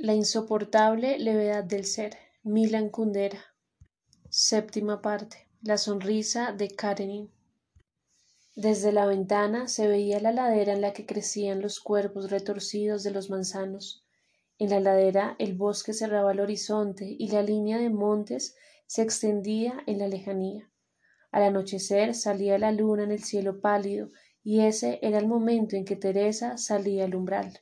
La insoportable levedad del ser. Milan Kundera. Séptima parte. La sonrisa de Karenin. Desde la ventana se veía la ladera en la que crecían los cuerpos retorcidos de los manzanos. En la ladera el bosque cerraba el horizonte y la línea de montes se extendía en la lejanía. Al anochecer salía la luna en el cielo pálido y ese era el momento en que Teresa salía al umbral.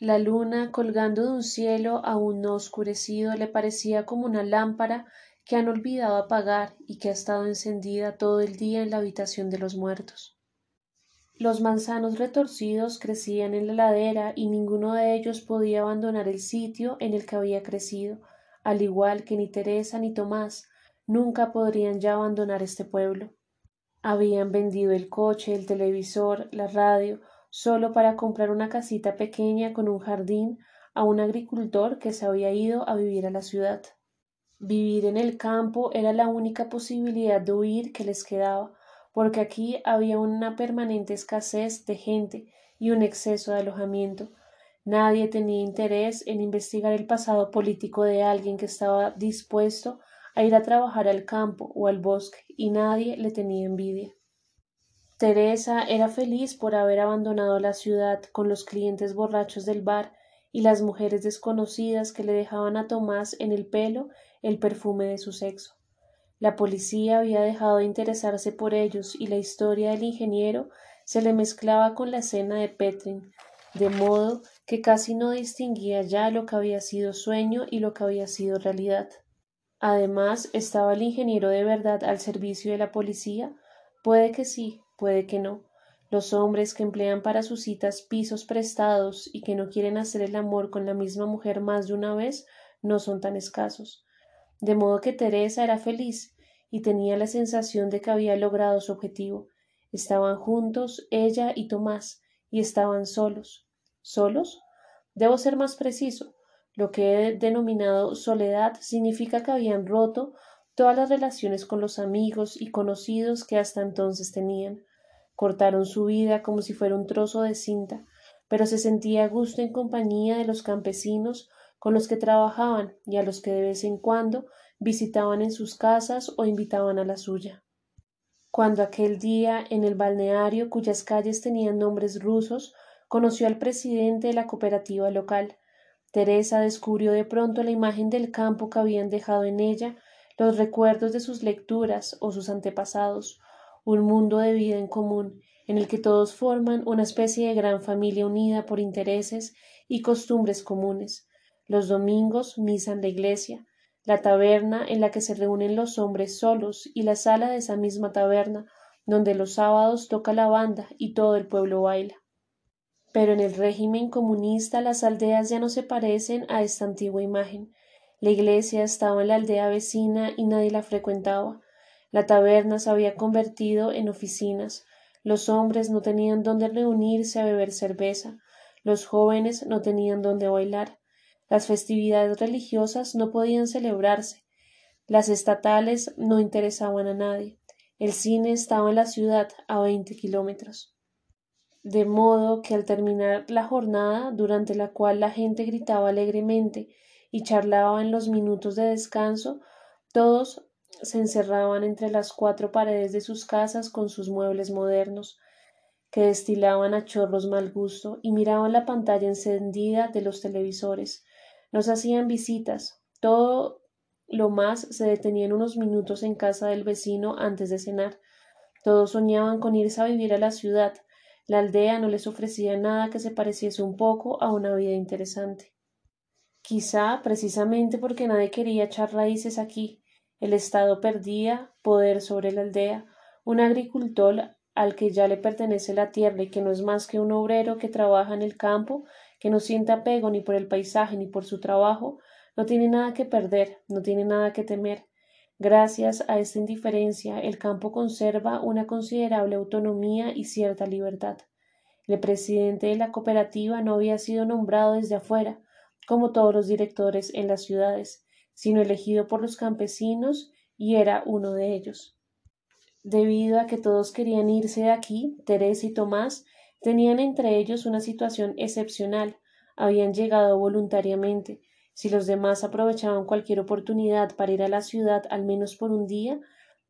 La luna, colgando de un cielo aún no oscurecido, le parecía como una lámpara que han olvidado apagar y que ha estado encendida todo el día en la habitación de los muertos. Los manzanos retorcidos crecían en la ladera y ninguno de ellos podía abandonar el sitio en el que había crecido, al igual que ni Teresa ni Tomás nunca podrían ya abandonar este pueblo. Habían vendido el coche, el televisor, la radio, solo para comprar una casita pequeña con un jardín a un agricultor que se había ido a vivir a la ciudad. Vivir en el campo era la única posibilidad de huir que les quedaba, porque aquí había una permanente escasez de gente y un exceso de alojamiento. Nadie tenía interés en investigar el pasado político de alguien que estaba dispuesto a ir a trabajar al campo o al bosque, y nadie le tenía envidia. Teresa era feliz por haber abandonado la ciudad con los clientes borrachos del bar y las mujeres desconocidas que le dejaban a Tomás en el pelo el perfume de su sexo. La policía había dejado de interesarse por ellos y la historia del ingeniero se le mezclaba con la escena de Petrin, de modo que casi no distinguía ya lo que había sido sueño y lo que había sido realidad. Además, ¿estaba el ingeniero de verdad al servicio de la policía? Puede que sí, puede que no. Los hombres que emplean para sus citas pisos prestados y que no quieren hacer el amor con la misma mujer más de una vez no son tan escasos de modo que Teresa era feliz y tenía la sensación de que había logrado su objetivo. Estaban juntos ella y Tomás, y estaban solos. ¿Solos? Debo ser más preciso. Lo que he denominado soledad significa que habían roto todas las relaciones con los amigos y conocidos que hasta entonces tenían. Cortaron su vida como si fuera un trozo de cinta, pero se sentía a gusto en compañía de los campesinos con los que trabajaban y a los que de vez en cuando visitaban en sus casas o invitaban a la suya. Cuando aquel día en el balneario cuyas calles tenían nombres rusos conoció al presidente de la cooperativa local, Teresa descubrió de pronto la imagen del campo que habían dejado en ella los recuerdos de sus lecturas o sus antepasados, un mundo de vida en común, en el que todos forman una especie de gran familia unida por intereses y costumbres comunes, los domingos misa en la iglesia, la taberna en la que se reúnen los hombres solos y la sala de esa misma taberna donde los sábados toca la banda y todo el pueblo baila. Pero en el régimen comunista las aldeas ya no se parecen a esta antigua imagen. La iglesia estaba en la aldea vecina y nadie la frecuentaba. La taberna se había convertido en oficinas. Los hombres no tenían dónde reunirse a beber cerveza. Los jóvenes no tenían dónde bailar. Las festividades religiosas no podían celebrarse. Las estatales no interesaban a nadie. El cine estaba en la ciudad a veinte kilómetros. De modo que al terminar la jornada, durante la cual la gente gritaba alegremente y charlaba en los minutos de descanso, todos se encerraban entre las cuatro paredes de sus casas con sus muebles modernos, que destilaban a chorros mal gusto, y miraban la pantalla encendida de los televisores, nos hacían visitas. Todo lo más se detenían unos minutos en casa del vecino antes de cenar. Todos soñaban con irse a vivir a la ciudad. La aldea no les ofrecía nada que se pareciese un poco a una vida interesante. Quizá precisamente porque nadie quería echar raíces aquí, el Estado perdía poder sobre la aldea. Un agricultor al que ya le pertenece la tierra y que no es más que un obrero que trabaja en el campo que no siente apego ni por el paisaje ni por su trabajo, no tiene nada que perder, no tiene nada que temer. Gracias a esta indiferencia, el campo conserva una considerable autonomía y cierta libertad. El presidente de la cooperativa no había sido nombrado desde afuera, como todos los directores en las ciudades, sino elegido por los campesinos y era uno de ellos. Debido a que todos querían irse de aquí, Teresa y Tomás tenían entre ellos una situación excepcional, habían llegado voluntariamente. Si los demás aprovechaban cualquier oportunidad para ir a la ciudad al menos por un día,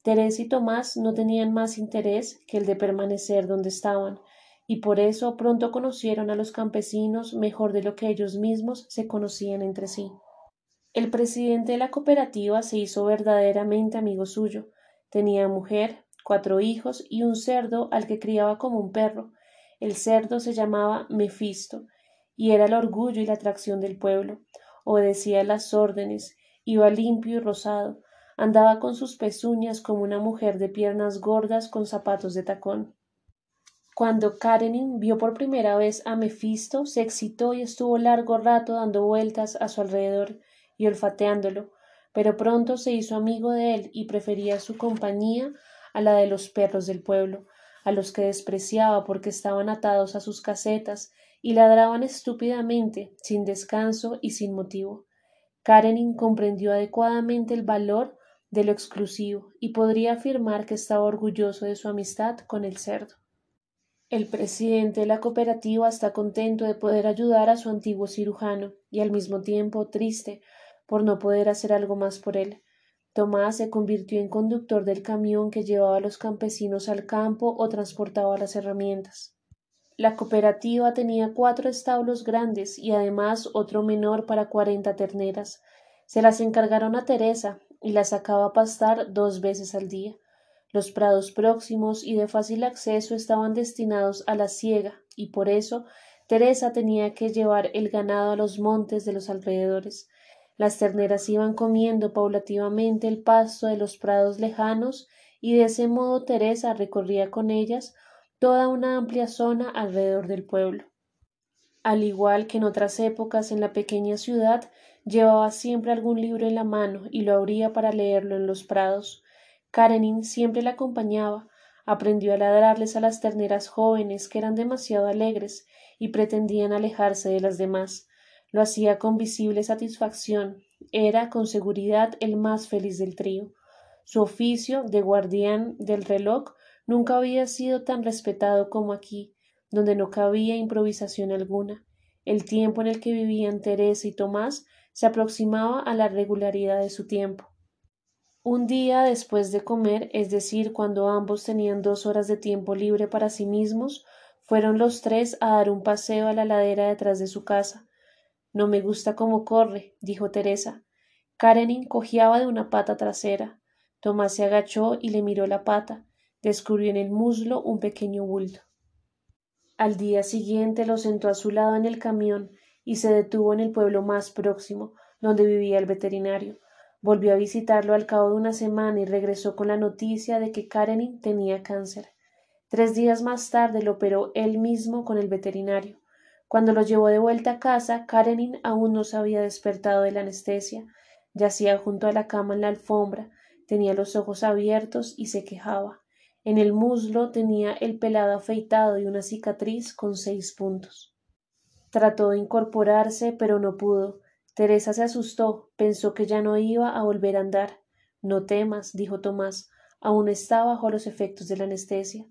Teresa y Tomás no tenían más interés que el de permanecer donde estaban, y por eso pronto conocieron a los campesinos mejor de lo que ellos mismos se conocían entre sí. El presidente de la cooperativa se hizo verdaderamente amigo suyo. Tenía mujer, cuatro hijos y un cerdo al que criaba como un perro. El cerdo se llamaba Mefisto y era el orgullo y la atracción del pueblo. Obedecía las órdenes, iba limpio y rosado, andaba con sus pezuñas como una mujer de piernas gordas con zapatos de tacón. Cuando Karenin vio por primera vez a Mefisto, se excitó y estuvo largo rato dando vueltas a su alrededor y olfateándolo, pero pronto se hizo amigo de él y prefería su compañía a la de los perros del pueblo, a los que despreciaba porque estaban atados a sus casetas y ladraban estúpidamente, sin descanso y sin motivo. Karenin comprendió adecuadamente el valor de lo exclusivo y podría afirmar que estaba orgulloso de su amistad con el cerdo. El presidente de la cooperativa está contento de poder ayudar a su antiguo cirujano y al mismo tiempo triste por no poder hacer algo más por él. Tomás se convirtió en conductor del camión que llevaba a los campesinos al campo o transportaba las herramientas. La cooperativa tenía cuatro establos grandes y además otro menor para cuarenta terneras. Se las encargaron a Teresa, y la sacaba a pastar dos veces al día. Los prados próximos y de fácil acceso estaban destinados a la siega, y por eso Teresa tenía que llevar el ganado a los montes de los alrededores. Las terneras iban comiendo paulativamente el pasto de los prados lejanos, y de ese modo Teresa recorría con ellas toda una amplia zona alrededor del pueblo. Al igual que en otras épocas en la pequeña ciudad, Llevaba siempre algún libro en la mano y lo abría para leerlo en los prados. Karenin siempre la acompañaba, aprendió a ladrarles a las terneras jóvenes que eran demasiado alegres y pretendían alejarse de las demás. Lo hacía con visible satisfacción. Era, con seguridad, el más feliz del trío. Su oficio de guardián del reloj nunca había sido tan respetado como aquí, donde no cabía improvisación alguna. El tiempo en el que vivían Teresa y Tomás se aproximaba a la regularidad de su tiempo. Un día después de comer, es decir, cuando ambos tenían dos horas de tiempo libre para sí mismos, fueron los tres a dar un paseo a la ladera detrás de su casa. No me gusta cómo corre, dijo Teresa. Karenin cojeaba de una pata trasera. Tomás se agachó y le miró la pata. Descubrió en el muslo un pequeño bulto. Al día siguiente lo sentó a su lado en el camión y se detuvo en el pueblo más próximo, donde vivía el veterinario. Volvió a visitarlo al cabo de una semana y regresó con la noticia de que Karenin tenía cáncer. Tres días más tarde lo operó él mismo con el veterinario. Cuando lo llevó de vuelta a casa, Karenin aún no se había despertado de la anestesia. Yacía junto a la cama en la alfombra, tenía los ojos abiertos y se quejaba. En el muslo tenía el pelado afeitado y una cicatriz con seis puntos. Trató de incorporarse, pero no pudo. Teresa se asustó, pensó que ya no iba a volver a andar. No temas, dijo Tomás, aún está bajo los efectos de la anestesia.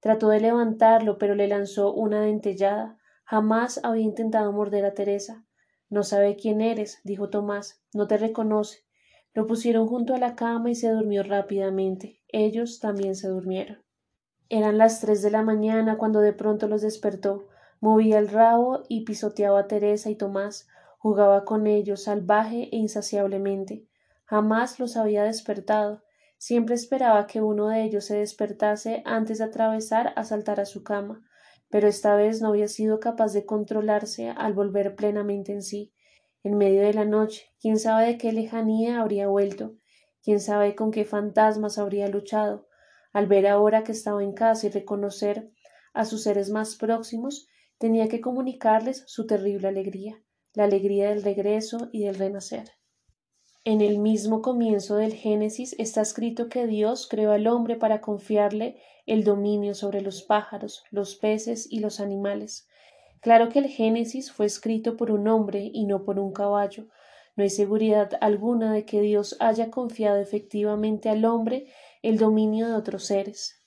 Trató de levantarlo, pero le lanzó una dentellada. Jamás había intentado morder a Teresa. No sabe quién eres, dijo Tomás, no te reconoce. Lo pusieron junto a la cama y se durmió rápidamente. Ellos también se durmieron. Eran las tres de la mañana cuando de pronto los despertó. Movía el rabo y pisoteaba a Teresa y Tomás, jugaba con ellos salvaje e insaciablemente. Jamás los había despertado. Siempre esperaba que uno de ellos se despertase antes de atravesar a saltar a su cama, pero esta vez no había sido capaz de controlarse al volver plenamente en sí. En medio de la noche, quién sabe de qué lejanía habría vuelto, quién sabe con qué fantasmas habría luchado. Al ver ahora que estaba en casa y reconocer a sus seres más próximos, tenía que comunicarles su terrible alegría, la alegría del regreso y del renacer. En el mismo comienzo del Génesis está escrito que Dios creó al hombre para confiarle el dominio sobre los pájaros, los peces y los animales. Claro que el Génesis fue escrito por un hombre y no por un caballo. No hay seguridad alguna de que Dios haya confiado efectivamente al hombre el dominio de otros seres.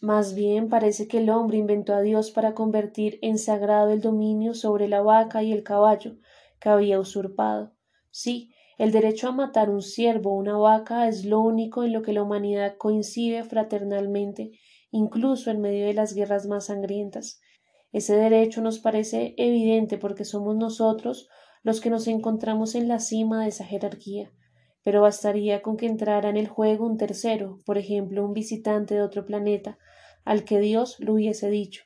Más bien parece que el hombre inventó a Dios para convertir en sagrado el dominio sobre la vaca y el caballo que había usurpado. Sí, el derecho a matar un ciervo o una vaca es lo único en lo que la humanidad coincide fraternalmente, incluso en medio de las guerras más sangrientas. Ese derecho nos parece evidente porque somos nosotros los que nos encontramos en la cima de esa jerarquía pero bastaría con que entrara en el juego un tercero, por ejemplo un visitante de otro planeta, al que Dios lo hubiese dicho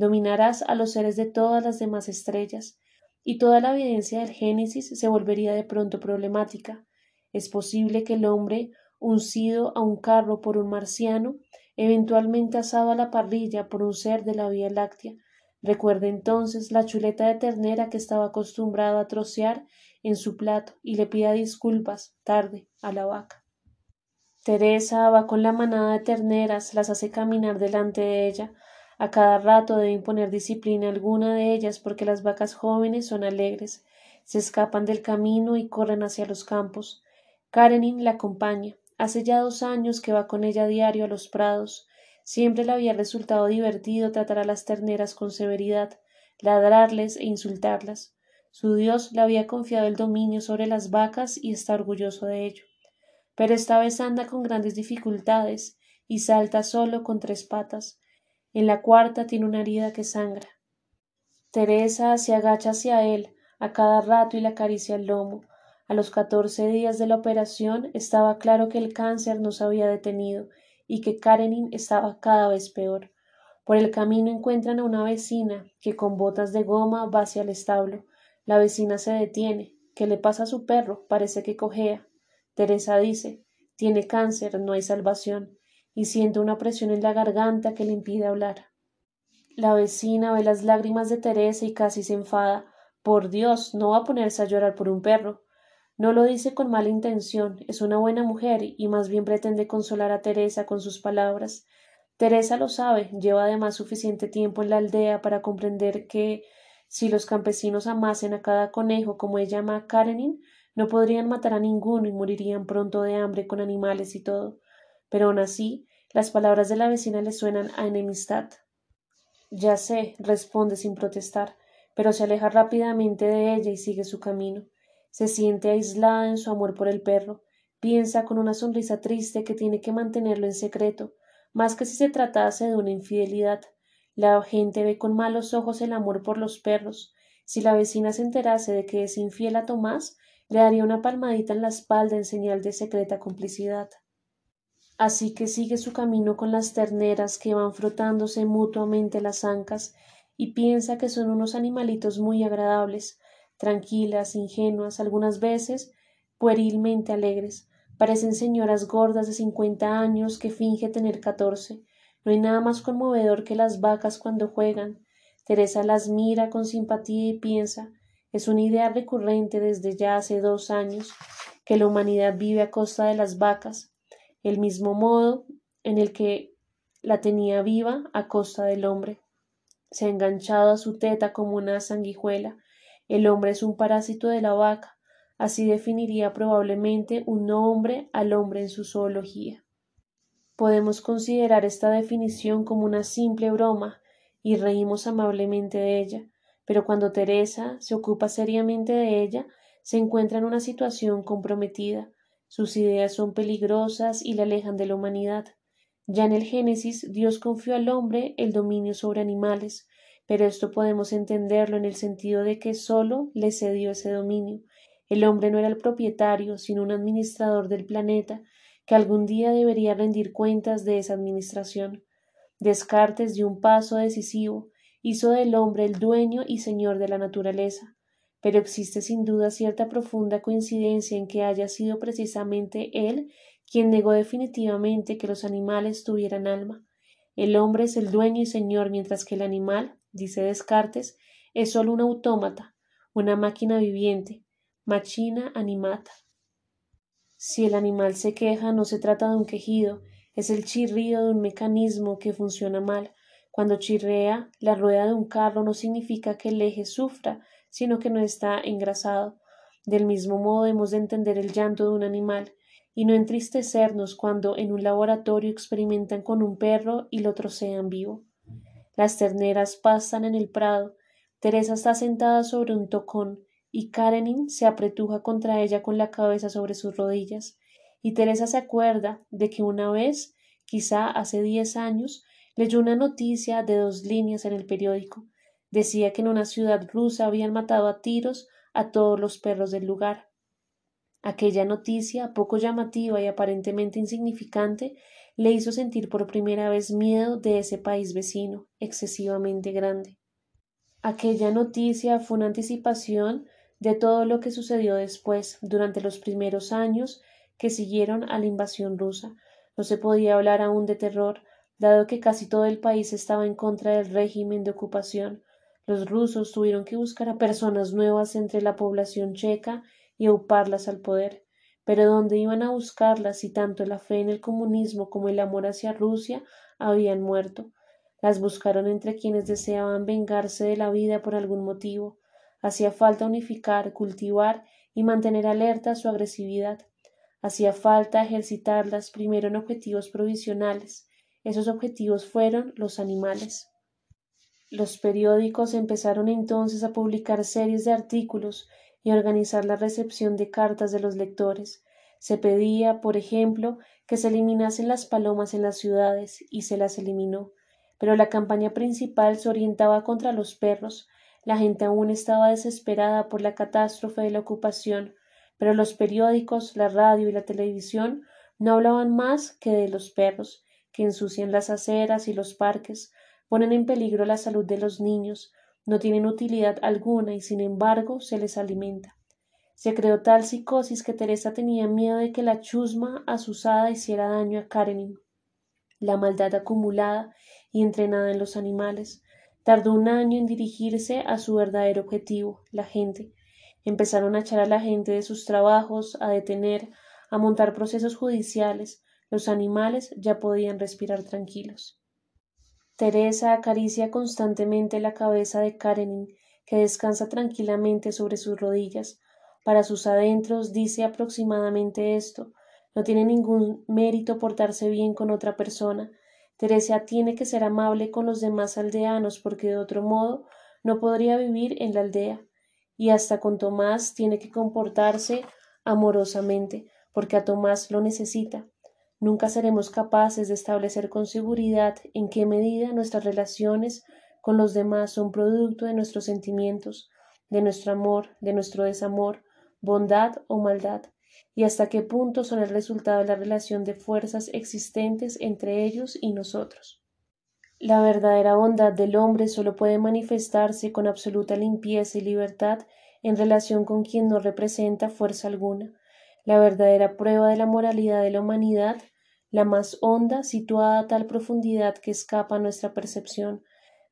dominarás a los seres de todas las demás estrellas, y toda la evidencia del Génesis se volvería de pronto problemática. Es posible que el hombre, uncido a un carro por un marciano, eventualmente asado a la parrilla por un ser de la Vía Láctea, recuerde entonces la chuleta de ternera que estaba acostumbrado a trocear en su plato y le pida disculpas tarde a la vaca. Teresa va con la manada de terneras, las hace caminar delante de ella. A cada rato debe imponer disciplina alguna de ellas porque las vacas jóvenes son alegres, se escapan del camino y corren hacia los campos. Karenin la acompaña. Hace ya dos años que va con ella diario a los prados. Siempre le había resultado divertido tratar a las terneras con severidad, ladrarles e insultarlas. Su Dios le había confiado el dominio sobre las vacas y está orgulloso de ello. Pero esta vez anda con grandes dificultades y salta solo con tres patas. En la cuarta tiene una herida que sangra. Teresa se agacha hacia él a cada rato y le acaricia el lomo. A los catorce días de la operación estaba claro que el cáncer no se había detenido y que Karenin estaba cada vez peor. Por el camino encuentran a una vecina que con botas de goma va hacia el establo. La vecina se detiene. ¿Qué le pasa a su perro? Parece que cojea. Teresa dice tiene cáncer, no hay salvación, y siente una presión en la garganta que le impide hablar. La vecina ve las lágrimas de Teresa y casi se enfada. Por Dios, no va a ponerse a llorar por un perro. No lo dice con mala intención, es una buena mujer y más bien pretende consolar a Teresa con sus palabras. Teresa lo sabe, lleva además suficiente tiempo en la aldea para comprender que si los campesinos amasen a cada conejo como ella llama a Karenin, no podrían matar a ninguno y morirían pronto de hambre con animales y todo. Pero aun así, las palabras de la vecina le suenan a enemistad. Ya sé, responde sin protestar, pero se aleja rápidamente de ella y sigue su camino. Se siente aislada en su amor por el perro. Piensa con una sonrisa triste que tiene que mantenerlo en secreto, más que si se tratase de una infidelidad. La gente ve con malos ojos el amor por los perros. Si la vecina se enterase de que es infiel a Tomás, le daría una palmadita en la espalda en señal de secreta complicidad. Así que sigue su camino con las terneras que van frotándose mutuamente las ancas y piensa que son unos animalitos muy agradables, tranquilas, ingenuas, algunas veces puerilmente alegres. Parecen señoras gordas de cincuenta años que finge tener catorce, no hay nada más conmovedor que las vacas cuando juegan. Teresa las mira con simpatía y piensa es una idea recurrente desde ya hace dos años que la humanidad vive a costa de las vacas, el mismo modo en el que la tenía viva a costa del hombre. Se ha enganchado a su teta como una sanguijuela. El hombre es un parásito de la vaca. Así definiría probablemente un hombre al hombre en su zoología. Podemos considerar esta definición como una simple broma y reímos amablemente de ella, pero cuando Teresa se ocupa seriamente de ella, se encuentra en una situación comprometida. Sus ideas son peligrosas y la alejan de la humanidad. Ya en el Génesis Dios confió al hombre el dominio sobre animales, pero esto podemos entenderlo en el sentido de que sólo le cedió ese dominio. El hombre no era el propietario, sino un administrador del planeta, que algún día debería rendir cuentas de esa administración. Descartes dio un paso decisivo, hizo del hombre el dueño y señor de la naturaleza, pero existe sin duda cierta profunda coincidencia en que haya sido precisamente él quien negó definitivamente que los animales tuvieran alma. El hombre es el dueño y señor, mientras que el animal, dice Descartes, es sólo un autómata, una máquina viviente, machina animata. Si el animal se queja, no se trata de un quejido, es el chirrido de un mecanismo que funciona mal. Cuando chirrea la rueda de un carro no significa que el eje sufra, sino que no está engrasado. Del mismo modo hemos de entender el llanto de un animal. y no entristecernos cuando en un laboratorio experimentan con un perro y lo trocean vivo. Las terneras pastan en el prado, Teresa está sentada sobre un tocón, y Karenin se apretuja contra ella con la cabeza sobre sus rodillas, y Teresa se acuerda de que una vez, quizá hace diez años, leyó una noticia de dos líneas en el periódico. Decía que en una ciudad rusa habían matado a tiros a todos los perros del lugar. Aquella noticia, poco llamativa y aparentemente insignificante, le hizo sentir por primera vez miedo de ese país vecino, excesivamente grande. Aquella noticia fue una anticipación de todo lo que sucedió después, durante los primeros años que siguieron a la invasión rusa. No se podía hablar aún de terror, dado que casi todo el país estaba en contra del régimen de ocupación. Los rusos tuvieron que buscar a personas nuevas entre la población checa y auparlas al poder. Pero ¿dónde iban a buscarlas si tanto la fe en el comunismo como el amor hacia Rusia habían muerto? Las buscaron entre quienes deseaban vengarse de la vida por algún motivo. Hacía falta unificar, cultivar y mantener alerta su agresividad. Hacía falta ejercitarlas primero en objetivos provisionales. Esos objetivos fueron los animales. Los periódicos empezaron entonces a publicar series de artículos y organizar la recepción de cartas de los lectores. Se pedía, por ejemplo, que se eliminasen las palomas en las ciudades, y se las eliminó. Pero la campaña principal se orientaba contra los perros. La gente aún estaba desesperada por la catástrofe de la ocupación, pero los periódicos, la radio y la televisión no hablaban más que de los perros, que ensucian las aceras y los parques, ponen en peligro la salud de los niños, no tienen utilidad alguna y sin embargo se les alimenta. Se creó tal psicosis que Teresa tenía miedo de que la chusma asusada hiciera daño a Karenin. La maldad acumulada y entrenada en los animales tardó un año en dirigirse a su verdadero objetivo, la gente. Empezaron a echar a la gente de sus trabajos, a detener, a montar procesos judiciales. Los animales ya podían respirar tranquilos. Teresa acaricia constantemente la cabeza de Karenin, que descansa tranquilamente sobre sus rodillas. Para sus adentros dice aproximadamente esto no tiene ningún mérito portarse bien con otra persona. Teresa tiene que ser amable con los demás aldeanos porque de otro modo no podría vivir en la aldea. Y hasta con Tomás tiene que comportarse amorosamente porque a Tomás lo necesita. Nunca seremos capaces de establecer con seguridad en qué medida nuestras relaciones con los demás son producto de nuestros sentimientos, de nuestro amor, de nuestro desamor, bondad o maldad, y hasta qué punto son el resultado de la relación de fuerzas existentes entre ellos y nosotros. La verdadera bondad del hombre solo puede manifestarse con absoluta limpieza y libertad en relación con quien no representa fuerza alguna. La verdadera prueba de la moralidad de la humanidad la más honda, situada a tal profundidad que escapa a nuestra percepción,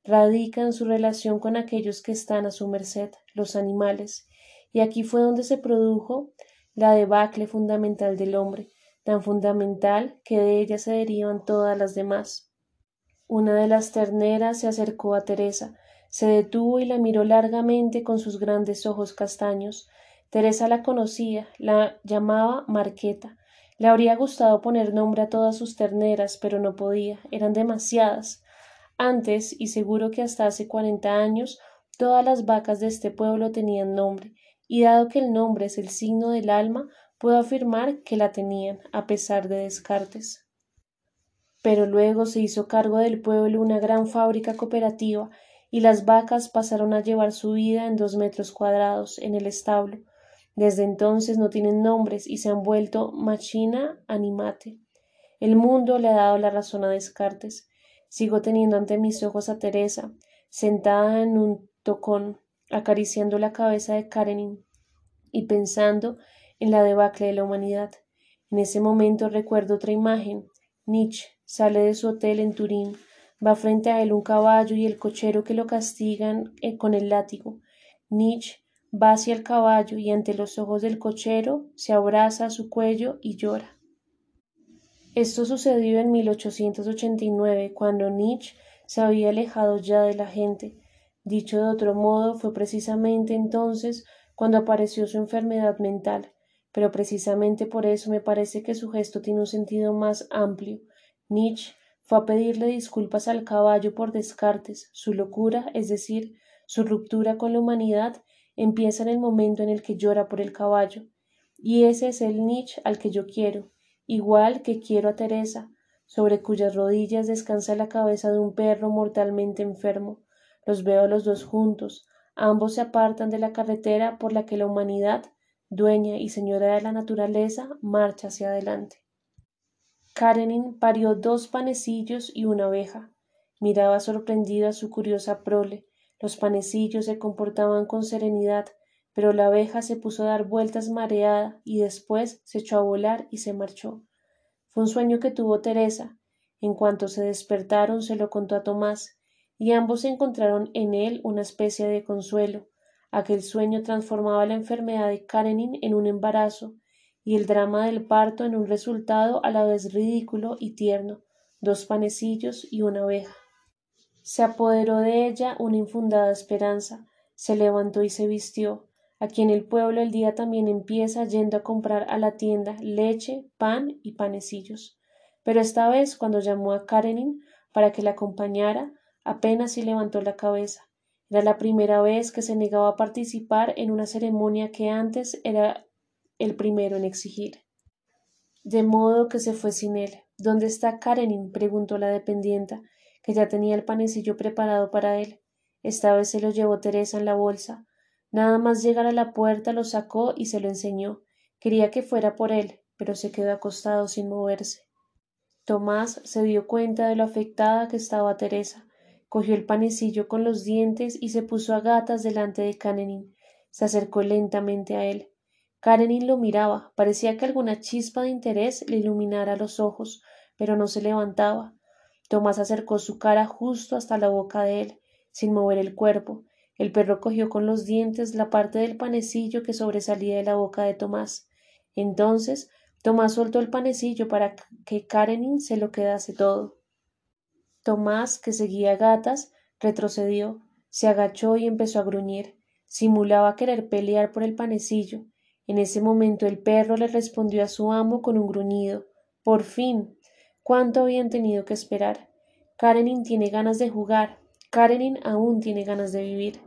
radica en su relación con aquellos que están a su merced, los animales, y aquí fue donde se produjo la debacle fundamental del hombre, tan fundamental que de ella se derivan todas las demás. Una de las terneras se acercó a Teresa, se detuvo y la miró largamente con sus grandes ojos castaños. Teresa la conocía, la llamaba Marqueta, le habría gustado poner nombre a todas sus terneras, pero no podía, eran demasiadas. Antes, y seguro que hasta hace cuarenta años, todas las vacas de este pueblo tenían nombre, y dado que el nombre es el signo del alma, puedo afirmar que la tenían, a pesar de Descartes. Pero luego se hizo cargo del pueblo una gran fábrica cooperativa, y las vacas pasaron a llevar su vida en dos metros cuadrados en el establo, desde entonces no tienen nombres y se han vuelto machina animate. El mundo le ha dado la razón a Descartes. Sigo teniendo ante mis ojos a Teresa, sentada en un tocón, acariciando la cabeza de Karenin y pensando en la debacle de la humanidad. En ese momento recuerdo otra imagen. Nietzsche sale de su hotel en Turín, va frente a él un caballo y el cochero que lo castigan eh, con el látigo. Nietzsche va hacia el caballo y ante los ojos del cochero se abraza a su cuello y llora. Esto sucedió en 1889, cuando Nietzsche se había alejado ya de la gente. Dicho de otro modo, fue precisamente entonces cuando apareció su enfermedad mental, pero precisamente por eso me parece que su gesto tiene un sentido más amplio. Nietzsche fue a pedirle disculpas al caballo por Descartes. Su locura, es decir, su ruptura con la humanidad, empieza en el momento en el que llora por el caballo. Y ese es el Nietzsche al que yo quiero, igual que quiero a Teresa, sobre cuyas rodillas descansa la cabeza de un perro mortalmente enfermo. Los veo los dos juntos, ambos se apartan de la carretera por la que la humanidad, dueña y señora de la naturaleza, marcha hacia adelante. Karenin parió dos panecillos y una abeja. Miraba sorprendido a su curiosa prole. Los panecillos se comportaban con serenidad, pero la abeja se puso a dar vueltas mareada y después se echó a volar y se marchó. Fue un sueño que tuvo Teresa. En cuanto se despertaron se lo contó a Tomás, y ambos encontraron en él una especie de consuelo. Aquel sueño transformaba la enfermedad de Karenin en un embarazo, y el drama del parto en un resultado a la vez ridículo y tierno, dos panecillos y una abeja. Se apoderó de ella una infundada esperanza, se levantó y se vistió, Aquí en el pueblo el día también empieza yendo a comprar a la tienda leche, pan y panecillos. Pero esta vez, cuando llamó a Karenin para que la acompañara, apenas si levantó la cabeza. Era la primera vez que se negaba a participar en una ceremonia que antes era el primero en exigir. De modo que se fue sin él. ¿Dónde está Karenin? preguntó la dependienta, que ya tenía el panecillo preparado para él. Esta vez se lo llevó Teresa en la bolsa. Nada más llegar a la puerta lo sacó y se lo enseñó. Quería que fuera por él, pero se quedó acostado sin moverse. Tomás se dio cuenta de lo afectada que estaba Teresa. Cogió el panecillo con los dientes y se puso a gatas delante de Karenin. Se acercó lentamente a él. Karenin lo miraba. Parecía que alguna chispa de interés le iluminara los ojos, pero no se levantaba. Tomás acercó su cara justo hasta la boca de él, sin mover el cuerpo, el perro cogió con los dientes la parte del panecillo que sobresalía de la boca de Tomás. Entonces Tomás soltó el panecillo para que Karenin se lo quedase todo. Tomás, que seguía gatas, retrocedió, se agachó y empezó a gruñir. Simulaba querer pelear por el panecillo. En ese momento el perro le respondió a su amo con un gruñido. Por fin. ¿Cuánto habían tenido que esperar? Karenin tiene ganas de jugar. Karenin aún tiene ganas de vivir.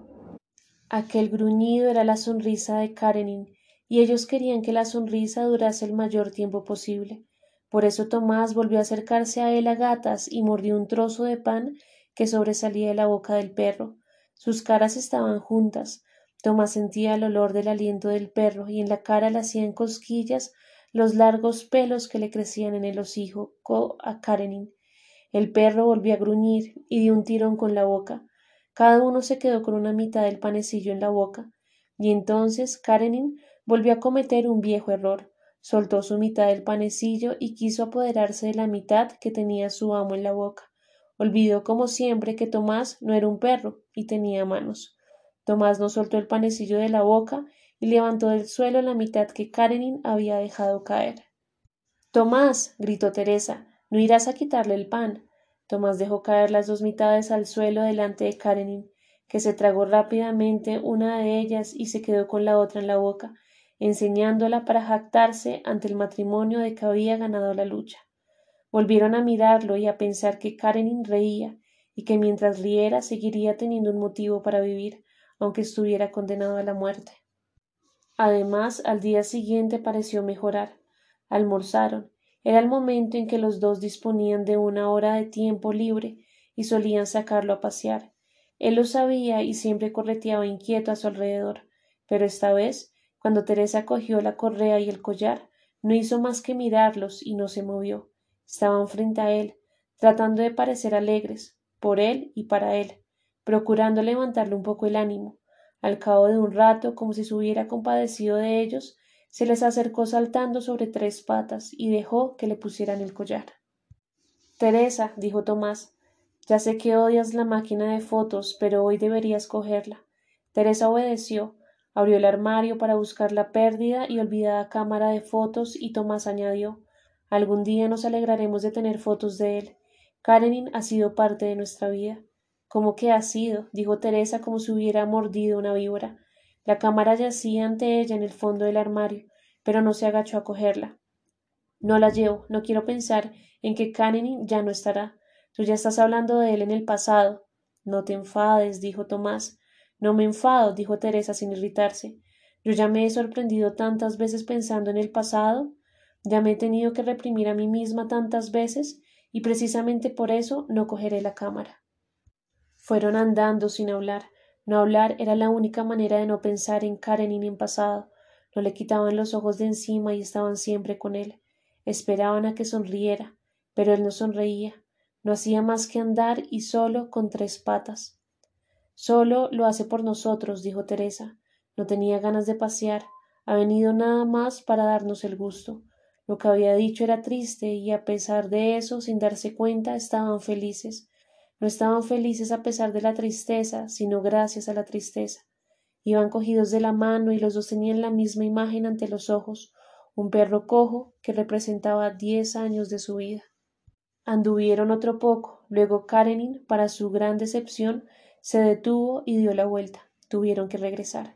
Aquel gruñido era la sonrisa de Karenin, y ellos querían que la sonrisa durase el mayor tiempo posible. Por eso Tomás volvió a acercarse a él a gatas y mordió un trozo de pan que sobresalía de la boca del perro. Sus caras estaban juntas. Tomás sentía el olor del aliento del perro y en la cara le hacían cosquillas los largos pelos que le crecían en el hocico a Karenin. El perro volvió a gruñir y dio un tirón con la boca. Cada uno se quedó con una mitad del panecillo en la boca, y entonces Karenin volvió a cometer un viejo error. Soltó su mitad del panecillo y quiso apoderarse de la mitad que tenía su amo en la boca. Olvidó como siempre que Tomás no era un perro y tenía manos. Tomás no soltó el panecillo de la boca y levantó del suelo la mitad que Karenin había dejado caer. Tomás, gritó Teresa, no irás a quitarle el pan. Tomás dejó caer las dos mitades al suelo delante de Karenin, que se tragó rápidamente una de ellas y se quedó con la otra en la boca, enseñándola para jactarse ante el matrimonio de que había ganado la lucha. Volvieron a mirarlo y a pensar que Karenin reía y que mientras riera seguiría teniendo un motivo para vivir, aunque estuviera condenado a la muerte. Además, al día siguiente pareció mejorar. Almorzaron era el momento en que los dos disponían de una hora de tiempo libre y solían sacarlo a pasear. Él lo sabía y siempre correteaba inquieto a su alrededor, pero esta vez, cuando Teresa cogió la correa y el collar, no hizo más que mirarlos y no se movió. Estaban frente a él, tratando de parecer alegres, por él y para él, procurando levantarle un poco el ánimo. Al cabo de un rato, como si se hubiera compadecido de ellos, se les acercó saltando sobre tres patas y dejó que le pusieran el collar. Teresa, dijo Tomás, ya sé que odias la máquina de fotos, pero hoy deberías cogerla. Teresa obedeció, abrió el armario para buscar la pérdida y olvidada cámara de fotos y Tomás añadió Algún día nos alegraremos de tener fotos de él. Karenin ha sido parte de nuestra vida. ¿Cómo que ha sido? dijo Teresa como si hubiera mordido una víbora. La cámara yacía ante ella en el fondo del armario, pero no se agachó a cogerla. No la llevo, no quiero pensar en que Karenin ya no estará. Tú ya estás hablando de él en el pasado. No te enfades, dijo Tomás. No me enfado, dijo Teresa sin irritarse. Yo ya me he sorprendido tantas veces pensando en el pasado, ya me he tenido que reprimir a mí misma tantas veces, y precisamente por eso no cogeré la cámara. Fueron andando sin hablar. No hablar era la única manera de no pensar en Karenin en pasado. No le quitaban los ojos de encima y estaban siempre con él. Esperaban a que sonriera, pero él no sonreía. No hacía más que andar y solo con tres patas. Solo lo hace por nosotros, dijo Teresa. No tenía ganas de pasear. Ha venido nada más para darnos el gusto. Lo que había dicho era triste y a pesar de eso, sin darse cuenta, estaban felices. No estaban felices a pesar de la tristeza, sino gracias a la tristeza. Iban cogidos de la mano y los dos tenían la misma imagen ante los ojos, un perro cojo que representaba diez años de su vida. Anduvieron otro poco, luego Karenin, para su gran decepción, se detuvo y dio la vuelta. Tuvieron que regresar.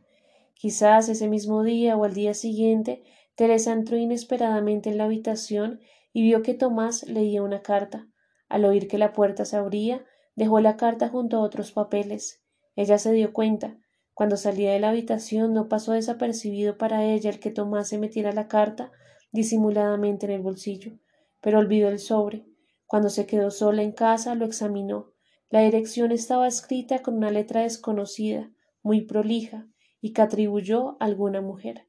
Quizás ese mismo día o al día siguiente, Teresa entró inesperadamente en la habitación y vio que Tomás leía una carta. Al oír que la puerta se abría, dejó la carta junto a otros papeles. Ella se dio cuenta. Cuando salía de la habitación no pasó desapercibido para ella el que Tomás metiera la carta disimuladamente en el bolsillo, pero olvidó el sobre. Cuando se quedó sola en casa lo examinó. La dirección estaba escrita con una letra desconocida, muy prolija, y que atribuyó a alguna mujer.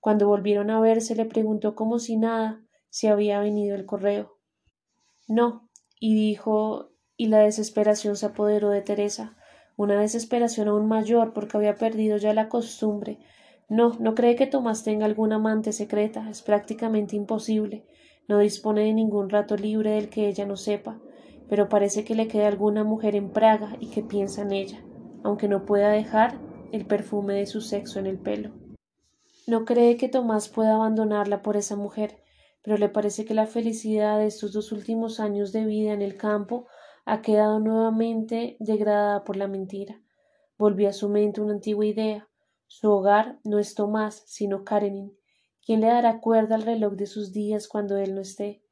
Cuando volvieron a verse le preguntó como si nada si había venido el correo. No, y dijo, y la desesperación se apoderó de Teresa, una desesperación aún mayor porque había perdido ya la costumbre. No, no cree que Tomás tenga alguna amante secreta, es prácticamente imposible. No dispone de ningún rato libre del que ella no sepa pero parece que le queda alguna mujer en Praga y que piensa en ella, aunque no pueda dejar el perfume de su sexo en el pelo. No cree que Tomás pueda abandonarla por esa mujer, pero le parece que la felicidad de estos dos últimos años de vida en el campo ha quedado nuevamente degradada por la mentira. Volvió a su mente una antigua idea. Su hogar no es Tomás, sino Karenin. ¿Quién le dará cuerda al reloj de sus días cuando él no esté?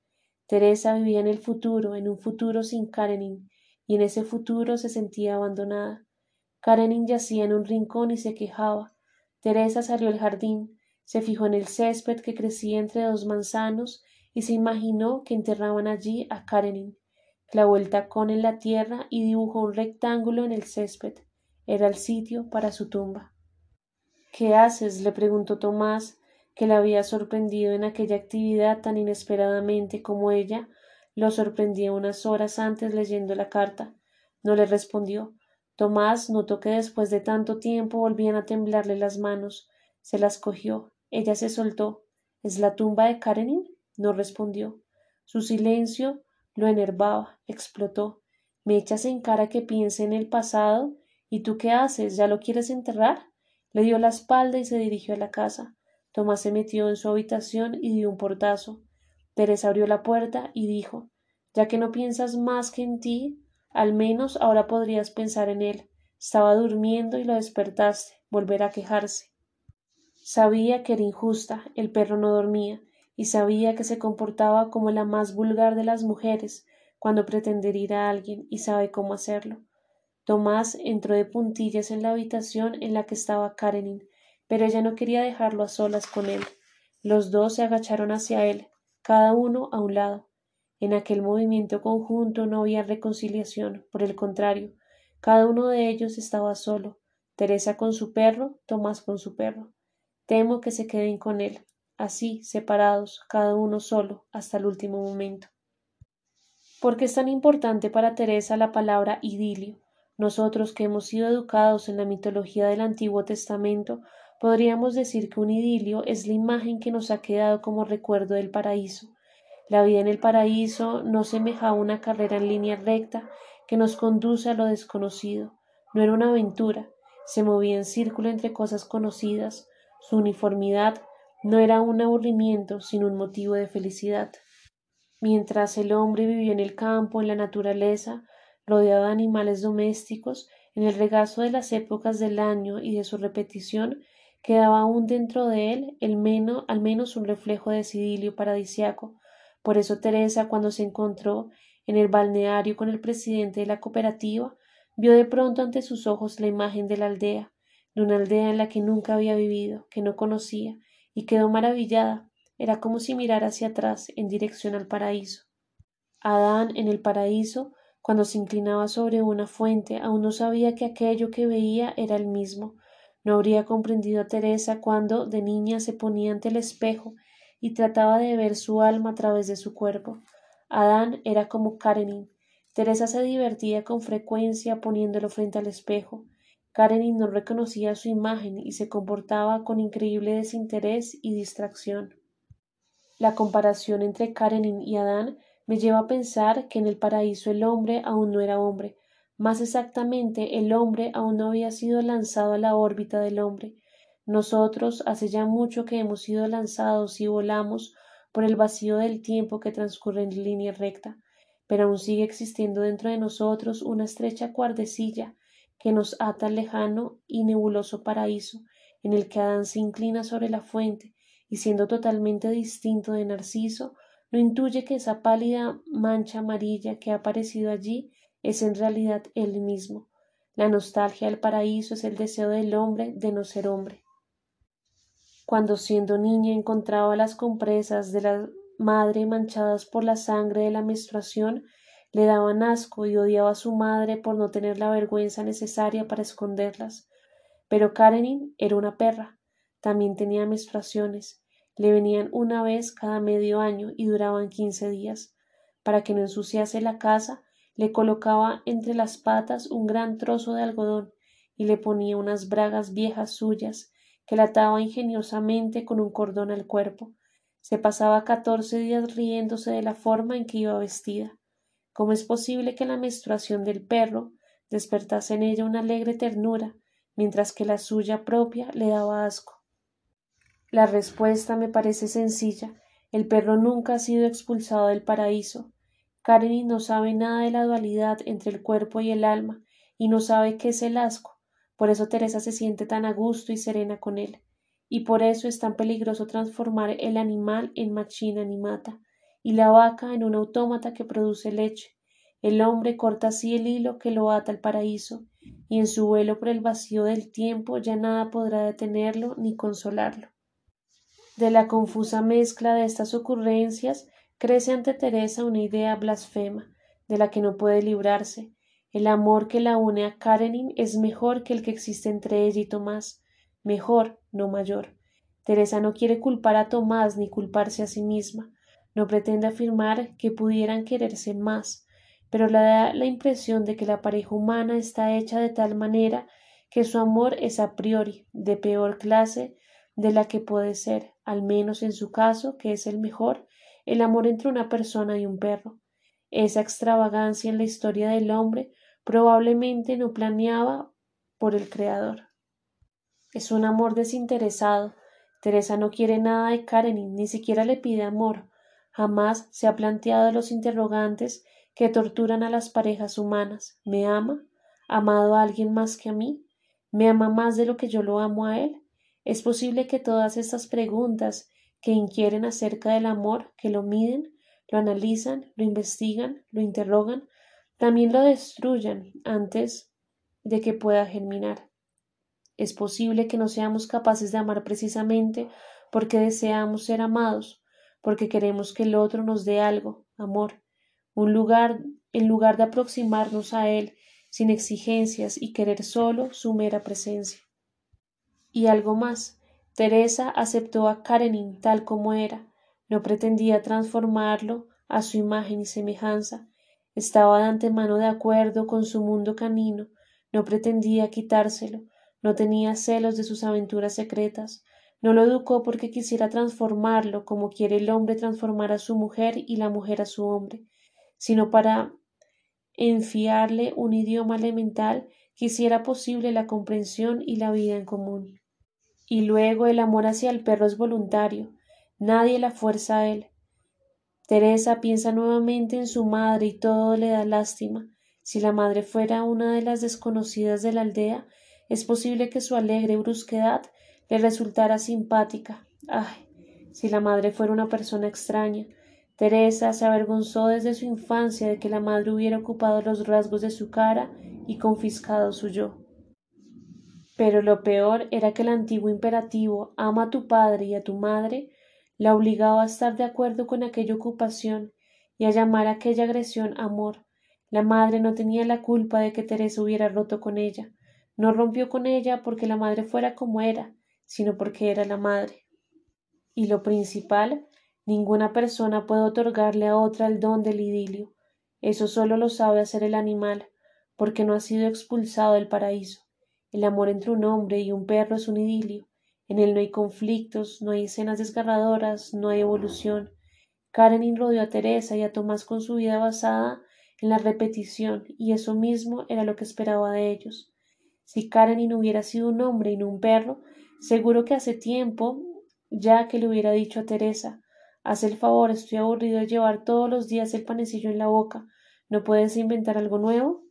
Teresa vivía en el futuro, en un futuro sin Karenin, y en ese futuro se sentía abandonada. Karenin yacía en un rincón y se quejaba. Teresa salió al jardín, se fijó en el césped que crecía entre dos manzanos y se imaginó que enterraban allí a Karenin. Clavó el tacón en la tierra y dibujó un rectángulo en el césped. Era el sitio para su tumba. ¿Qué haces? le preguntó Tomás, que la había sorprendido en aquella actividad tan inesperadamente como ella lo sorprendía unas horas antes leyendo la carta. No le respondió. Tomás notó que después de tanto tiempo volvían a temblarle las manos. Se las cogió. Ella se soltó. ¿Es la tumba de Karenin? No respondió. Su silencio lo enervaba, explotó. ¿Me echas en cara que piense en el pasado? ¿Y tú qué haces? ¿Ya lo quieres enterrar? Le dio la espalda y se dirigió a la casa. Tomás se metió en su habitación y dio un portazo. Teresa abrió la puerta y dijo Ya que no piensas más que en ti, al menos ahora podrías pensar en él. Estaba durmiendo y lo despertaste. Volver a quejarse. Sabía que era injusta, el perro no dormía, y sabía que se comportaba como la más vulgar de las mujeres cuando pretende ir a alguien y sabe cómo hacerlo. Tomás entró de puntillas en la habitación en la que estaba Karenin pero ella no quería dejarlo a solas con él. Los dos se agacharon hacia él, cada uno a un lado. En aquel movimiento conjunto no había reconciliación, por el contrario, cada uno de ellos estaba solo, Teresa con su perro, Tomás con su perro. Temo que se queden con él, así, separados, cada uno solo, hasta el último momento. ¿Por qué es tan importante para Teresa la palabra idilio? Nosotros que hemos sido educados en la mitología del Antiguo Testamento Podríamos decir que un idilio es la imagen que nos ha quedado como recuerdo del paraíso. La vida en el paraíso no semejaba una carrera en línea recta que nos conduce a lo desconocido. No era una aventura, se movía en círculo entre cosas conocidas. Su uniformidad no era un aburrimiento, sino un motivo de felicidad. Mientras el hombre vivió en el campo, en la naturaleza, rodeado de animales domésticos, en el regazo de las épocas del año y de su repetición, quedaba aún dentro de él el menos, al menos un reflejo de idilio paradisiaco. Por eso Teresa, cuando se encontró en el balneario con el presidente de la cooperativa, vio de pronto ante sus ojos la imagen de la aldea, de una aldea en la que nunca había vivido, que no conocía, y quedó maravillada. Era como si mirara hacia atrás, en dirección al paraíso. Adán, en el paraíso, cuando se inclinaba sobre una fuente, aún no sabía que aquello que veía era el mismo, no habría comprendido a Teresa cuando de niña se ponía ante el espejo y trataba de ver su alma a través de su cuerpo. Adán era como Karenin. Teresa se divertía con frecuencia poniéndolo frente al espejo. Karenin no reconocía su imagen y se comportaba con increíble desinterés y distracción. La comparación entre Karenin y Adán me lleva a pensar que en el paraíso el hombre aún no era hombre, más exactamente, el hombre aún no había sido lanzado a la órbita del hombre. Nosotros hace ya mucho que hemos sido lanzados y volamos por el vacío del tiempo que transcurre en línea recta, pero aún sigue existiendo dentro de nosotros una estrecha cuardecilla que nos ata al lejano y nebuloso paraíso, en el que Adán se inclina sobre la fuente, y siendo totalmente distinto de Narciso, no intuye que esa pálida mancha amarilla que ha aparecido allí es en realidad él mismo. La nostalgia del paraíso es el deseo del hombre de no ser hombre. Cuando siendo niña encontraba las compresas de la madre manchadas por la sangre de la menstruación, le daban asco y odiaba a su madre por no tener la vergüenza necesaria para esconderlas. Pero Karenin era una perra, también tenía menstruaciones, le venían una vez cada medio año y duraban quince días. Para que no ensuciase la casa, le colocaba entre las patas un gran trozo de algodón y le ponía unas bragas viejas suyas que la ataba ingeniosamente con un cordón al cuerpo. Se pasaba catorce días riéndose de la forma en que iba vestida. ¿Cómo es posible que la menstruación del perro despertase en ella una alegre ternura, mientras que la suya propia le daba asco? La respuesta me parece sencilla. El perro nunca ha sido expulsado del paraíso. Karenin no sabe nada de la dualidad entre el cuerpo y el alma, y no sabe qué es el asco. Por eso Teresa se siente tan a gusto y serena con él. Y por eso es tan peligroso transformar el animal en machina animata, y la vaca en un autómata que produce leche. El hombre corta así el hilo que lo ata al paraíso, y en su vuelo por el vacío del tiempo ya nada podrá detenerlo ni consolarlo. De la confusa mezcla de estas ocurrencias crece ante Teresa una idea blasfema, de la que no puede librarse. El amor que la une a Karenin es mejor que el que existe entre ella y Tomás, mejor, no mayor. Teresa no quiere culpar a Tomás ni culparse a sí misma, no pretende afirmar que pudieran quererse más, pero le da la impresión de que la pareja humana está hecha de tal manera que su amor es a priori de peor clase de la que puede ser, al menos en su caso, que es el mejor, el amor entre una persona y un perro. Esa extravagancia en la historia del hombre probablemente no planeaba por el Creador. Es un amor desinteresado. Teresa no quiere nada de Karenin, ni siquiera le pide amor. Jamás se ha planteado los interrogantes que torturan a las parejas humanas. ¿Me ama? ¿Ha amado a alguien más que a mí? ¿Me ama más de lo que yo lo amo a él? Es posible que todas estas preguntas que inquieren acerca del amor, que lo miden, lo analizan, lo investigan, lo interrogan, también lo destruyan antes de que pueda germinar. Es posible que no seamos capaces de amar precisamente porque deseamos ser amados, porque queremos que el otro nos dé algo, amor, un lugar, en lugar de aproximarnos a él sin exigencias y querer solo su mera presencia. Y algo más, Teresa aceptó a Karenin tal como era, no pretendía transformarlo a su imagen y semejanza, estaba de antemano de acuerdo con su mundo canino, no pretendía quitárselo, no tenía celos de sus aventuras secretas, no lo educó porque quisiera transformarlo como quiere el hombre transformar a su mujer y la mujer a su hombre, sino para enfiarle un idioma elemental que hiciera posible la comprensión y la vida en común. Y luego el amor hacia el perro es voluntario, nadie la fuerza a él. Teresa piensa nuevamente en su madre y todo le da lástima. Si la madre fuera una de las desconocidas de la aldea, es posible que su alegre brusquedad le resultara simpática. Ay, si la madre fuera una persona extraña. Teresa se avergonzó desde su infancia de que la madre hubiera ocupado los rasgos de su cara y confiscado su yo. Pero lo peor era que el antiguo imperativo ama a tu padre y a tu madre la obligaba a estar de acuerdo con aquella ocupación y a llamar a aquella agresión amor. La madre no tenía la culpa de que Teresa hubiera roto con ella. No rompió con ella porque la madre fuera como era, sino porque era la madre. Y lo principal, ninguna persona puede otorgarle a otra el don del idilio. Eso solo lo sabe hacer el animal, porque no ha sido expulsado del paraíso. El amor entre un hombre y un perro es un idilio. En él no hay conflictos, no hay escenas desgarradoras, no hay evolución. Karenin rodeó a Teresa y a Tomás con su vida basada en la repetición, y eso mismo era lo que esperaba de ellos. Si Karenin hubiera sido un hombre y no un perro, seguro que hace tiempo ya que le hubiera dicho a Teresa Haz el favor, estoy aburrido de llevar todos los días el panecillo en la boca. ¿No puedes inventar algo nuevo?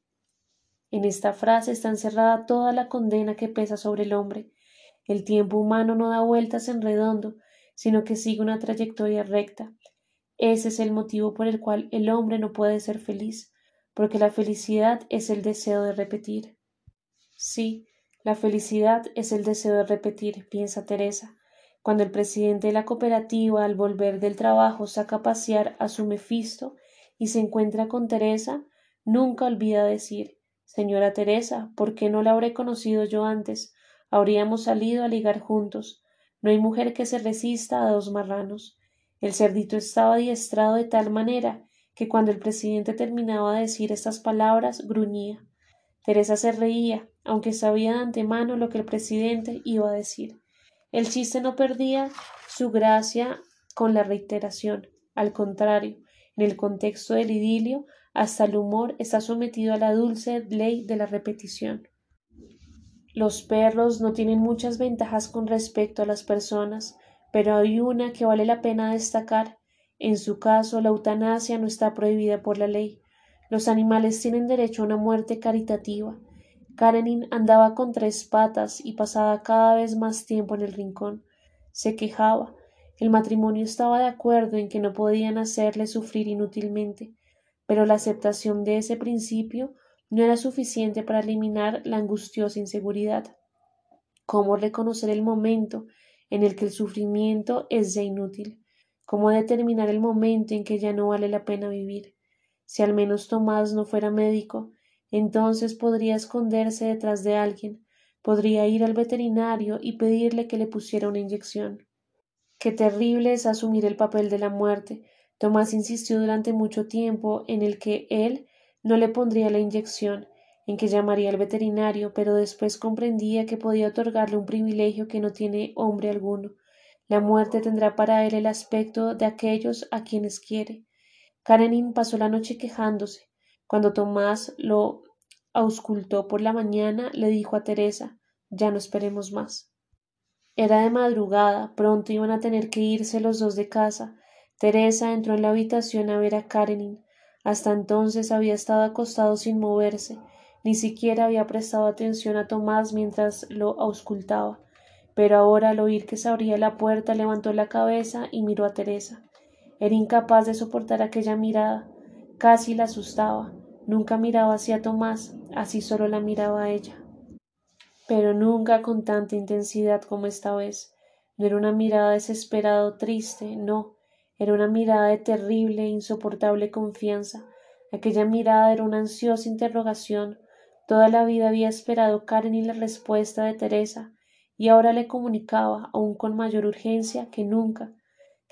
En esta frase está encerrada toda la condena que pesa sobre el hombre. El tiempo humano no da vueltas en redondo, sino que sigue una trayectoria recta. Ese es el motivo por el cual el hombre no puede ser feliz, porque la felicidad es el deseo de repetir. Sí, la felicidad es el deseo de repetir, piensa Teresa. Cuando el presidente de la cooperativa, al volver del trabajo, saca a pasear a su Mefisto y se encuentra con Teresa, nunca olvida decir Señora Teresa, ¿por qué no la habré conocido yo antes? Habríamos salido a ligar juntos. No hay mujer que se resista a dos marranos. El cerdito estaba adiestrado de tal manera que cuando el presidente terminaba de decir estas palabras gruñía. Teresa se reía, aunque sabía de antemano lo que el presidente iba a decir. El chiste no perdía su gracia con la reiteración. Al contrario, en el contexto del idilio, hasta el humor está sometido a la dulce ley de la repetición. Los perros no tienen muchas ventajas con respecto a las personas, pero hay una que vale la pena destacar. En su caso, la eutanasia no está prohibida por la ley. Los animales tienen derecho a una muerte caritativa. Karenin andaba con tres patas y pasaba cada vez más tiempo en el rincón. Se quejaba. El matrimonio estaba de acuerdo en que no podían hacerle sufrir inútilmente, pero la aceptación de ese principio no era suficiente para eliminar la angustiosa inseguridad. ¿Cómo reconocer el momento en el que el sufrimiento es ya inútil, cómo determinar el momento en que ya no vale la pena vivir. Si al menos Tomás no fuera médico, entonces podría esconderse detrás de alguien, podría ir al veterinario y pedirle que le pusiera una inyección. Qué terrible es asumir el papel de la muerte. Tomás insistió durante mucho tiempo en el que él no le pondría la inyección, en que llamaría al veterinario, pero después comprendía que podía otorgarle un privilegio que no tiene hombre alguno. La muerte tendrá para él el aspecto de aquellos a quienes quiere. Karenin pasó la noche quejándose. Cuando Tomás lo auscultó por la mañana, le dijo a Teresa ya no esperemos más. Era de madrugada, pronto iban a tener que irse los dos de casa. Teresa entró en la habitación a ver a Karenin. Hasta entonces había estado acostado sin moverse ni siquiera había prestado atención a Tomás mientras lo auscultaba, pero ahora al oír que se abría la puerta levantó la cabeza y miró a Teresa. Era incapaz de soportar aquella mirada, casi la asustaba. Nunca miraba hacia Tomás, así solo la miraba a ella. Pero nunca con tanta intensidad como esta vez. No era una mirada desesperada o triste, no, era una mirada de terrible e insoportable confianza. Aquella mirada era una ansiosa interrogación, Toda la vida había esperado Karen y la respuesta de Teresa, y ahora le comunicaba, aún con mayor urgencia que nunca,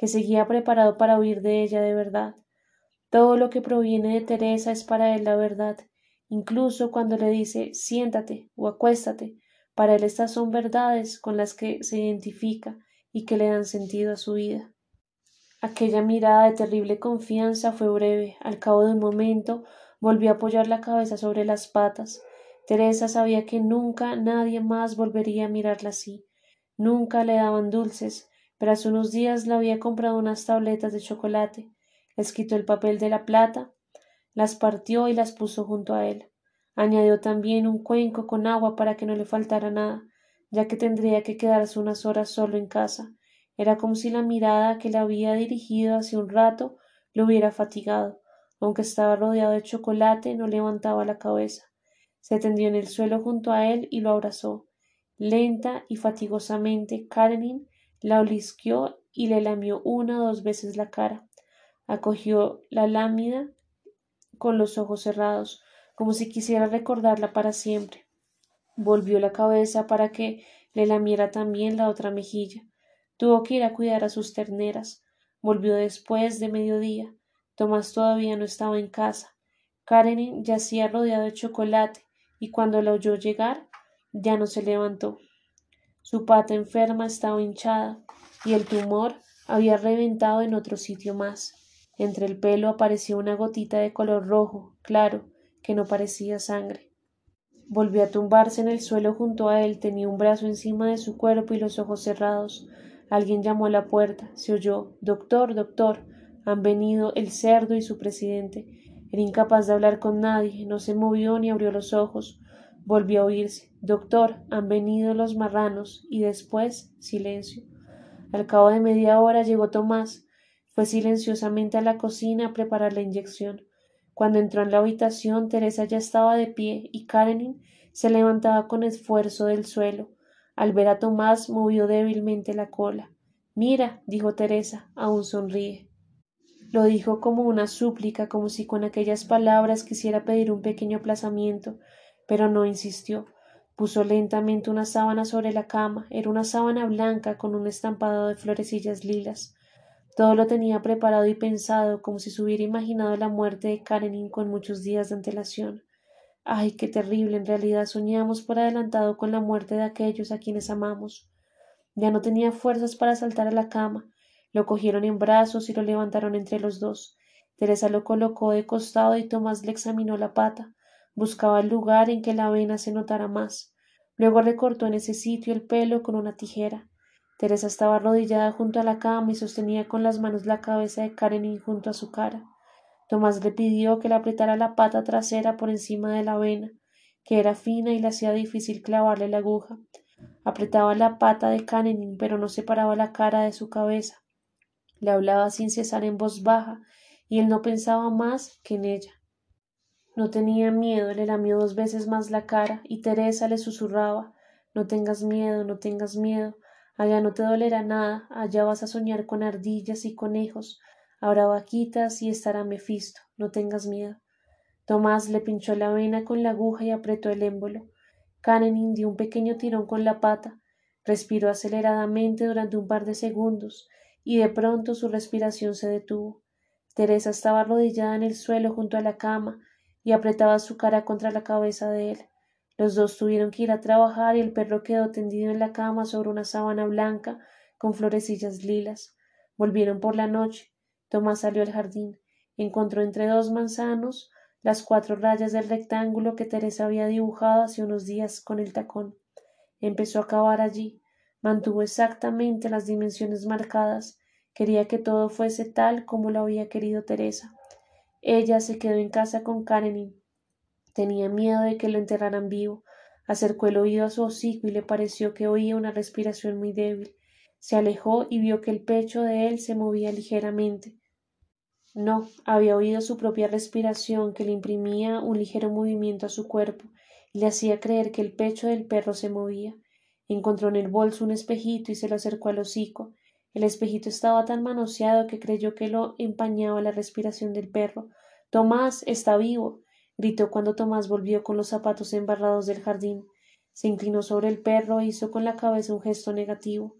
que seguía preparado para huir de ella de verdad. Todo lo que proviene de Teresa es para él la verdad, incluso cuando le dice siéntate o acuéstate, para él estas son verdades con las que se identifica y que le dan sentido a su vida. Aquella mirada de terrible confianza fue breve. Al cabo de un momento Volvió a apoyar la cabeza sobre las patas. Teresa sabía que nunca nadie más volvería a mirarla así. Nunca le daban dulces, pero hace unos días le había comprado unas tabletas de chocolate. Les quitó el papel de la plata, las partió y las puso junto a él. Añadió también un cuenco con agua para que no le faltara nada. ya que tendría que quedarse unas horas solo en casa. Era como si la mirada que le había dirigido hace un rato lo hubiera fatigado. Aunque estaba rodeado de chocolate, no levantaba la cabeza. Se tendió en el suelo junto a él y lo abrazó. Lenta y fatigosamente, Karenin la olisqueó y le lamió una o dos veces la cara. Acogió la lámina con los ojos cerrados, como si quisiera recordarla para siempre. Volvió la cabeza para que le lamiera también la otra mejilla. Tuvo que ir a cuidar a sus terneras. Volvió después de mediodía. Tomás todavía no estaba en casa. Karenin yacía rodeado de chocolate y cuando la oyó llegar ya no se levantó. Su pata enferma estaba hinchada y el tumor había reventado en otro sitio más. Entre el pelo apareció una gotita de color rojo, claro, que no parecía sangre. Volvió a tumbarse en el suelo junto a él, tenía un brazo encima de su cuerpo y los ojos cerrados. Alguien llamó a la puerta. Se oyó Doctor, doctor. Han venido el cerdo y su presidente. Era incapaz de hablar con nadie, no se movió ni abrió los ojos. Volvió a oírse Doctor, han venido los marranos. y después silencio. Al cabo de media hora llegó Tomás. Fue silenciosamente a la cocina a preparar la inyección. Cuando entró en la habitación, Teresa ya estaba de pie y Karenin se levantaba con esfuerzo del suelo. Al ver a Tomás movió débilmente la cola. Mira, dijo Teresa, aún sonríe. Lo dijo como una súplica, como si con aquellas palabras quisiera pedir un pequeño aplazamiento, pero no insistió. Puso lentamente una sábana sobre la cama. Era una sábana blanca con un estampado de florecillas lilas. Todo lo tenía preparado y pensado, como si se hubiera imaginado la muerte de Karenin con muchos días de antelación. Ay, qué terrible. En realidad soñamos por adelantado con la muerte de aquellos a quienes amamos. Ya no tenía fuerzas para saltar a la cama. Lo cogieron en brazos y lo levantaron entre los dos. Teresa lo colocó de costado y Tomás le examinó la pata. Buscaba el lugar en que la vena se notara más. Luego recortó en ese sitio el pelo con una tijera. Teresa estaba arrodillada junto a la cama y sostenía con las manos la cabeza de Karenin junto a su cara. Tomás le pidió que le apretara la pata trasera por encima de la vena, que era fina y le hacía difícil clavarle la aguja. Apretaba la pata de Karenin, pero no separaba la cara de su cabeza. Le hablaba sin cesar en voz baja, y él no pensaba más que en ella. No tenía miedo, le lamió dos veces más la cara, y Teresa le susurraba No tengas miedo, no tengas miedo, allá no te dolerá nada, allá vas a soñar con ardillas y conejos, habrá vaquitas y estará Mefisto, no tengas miedo. Tomás le pinchó la vena con la aguja y apretó el émbolo. Karenin dio un pequeño tirón con la pata, respiró aceleradamente durante un par de segundos, y de pronto su respiración se detuvo. Teresa estaba arrodillada en el suelo junto a la cama y apretaba su cara contra la cabeza de él. Los dos tuvieron que ir a trabajar y el perro quedó tendido en la cama sobre una sábana blanca con florecillas lilas. Volvieron por la noche. Tomás salió al jardín. Encontró entre dos manzanos las cuatro rayas del rectángulo que Teresa había dibujado hace unos días con el tacón. Empezó a cavar allí mantuvo exactamente las dimensiones marcadas, quería que todo fuese tal como lo había querido Teresa. Ella se quedó en casa con Karenin. Tenía miedo de que lo enterraran vivo. Acercó el oído a su hocico y le pareció que oía una respiración muy débil. Se alejó y vio que el pecho de él se movía ligeramente. No, había oído su propia respiración que le imprimía un ligero movimiento a su cuerpo y le hacía creer que el pecho del perro se movía. Encontró en el bolso un espejito y se lo acercó al hocico. El espejito estaba tan manoseado que creyó que lo empañaba la respiración del perro. Tomás está vivo. gritó cuando Tomás volvió con los zapatos embarrados del jardín. Se inclinó sobre el perro e hizo con la cabeza un gesto negativo.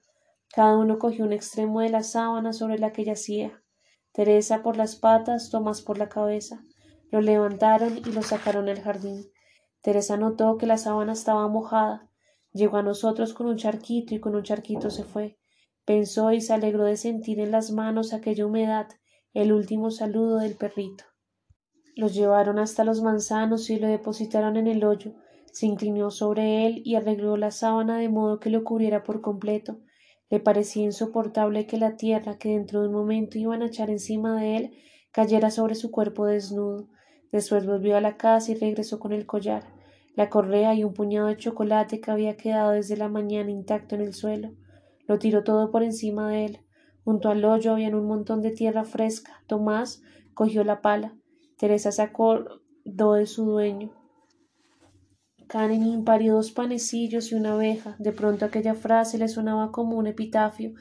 Cada uno cogió un extremo de la sábana sobre la que yacía. Teresa por las patas, Tomás por la cabeza. Lo levantaron y lo sacaron al jardín. Teresa notó que la sábana estaba mojada. Llegó a nosotros con un charquito y con un charquito se fue. Pensó y se alegró de sentir en las manos aquella humedad, el último saludo del perrito. Los llevaron hasta los manzanos y lo depositaron en el hoyo. Se inclinó sobre él y arregló la sábana de modo que lo cubriera por completo. Le parecía insoportable que la tierra, que dentro de un momento iban a echar encima de él, cayera sobre su cuerpo desnudo. Después volvió a la casa y regresó con el collar. la correa y un puñado de chocolate que había quedado desde la mañana intacto en el suelo. Lo tiró todo por encima de él. Junto al hoyo había un montón de tierra fresca. Tomás cogió la pala. Teresa se acordó de su dueño. Karenin parió dos panecillos y una abeja. De pronto aquella frase le sonaba como un epitafio.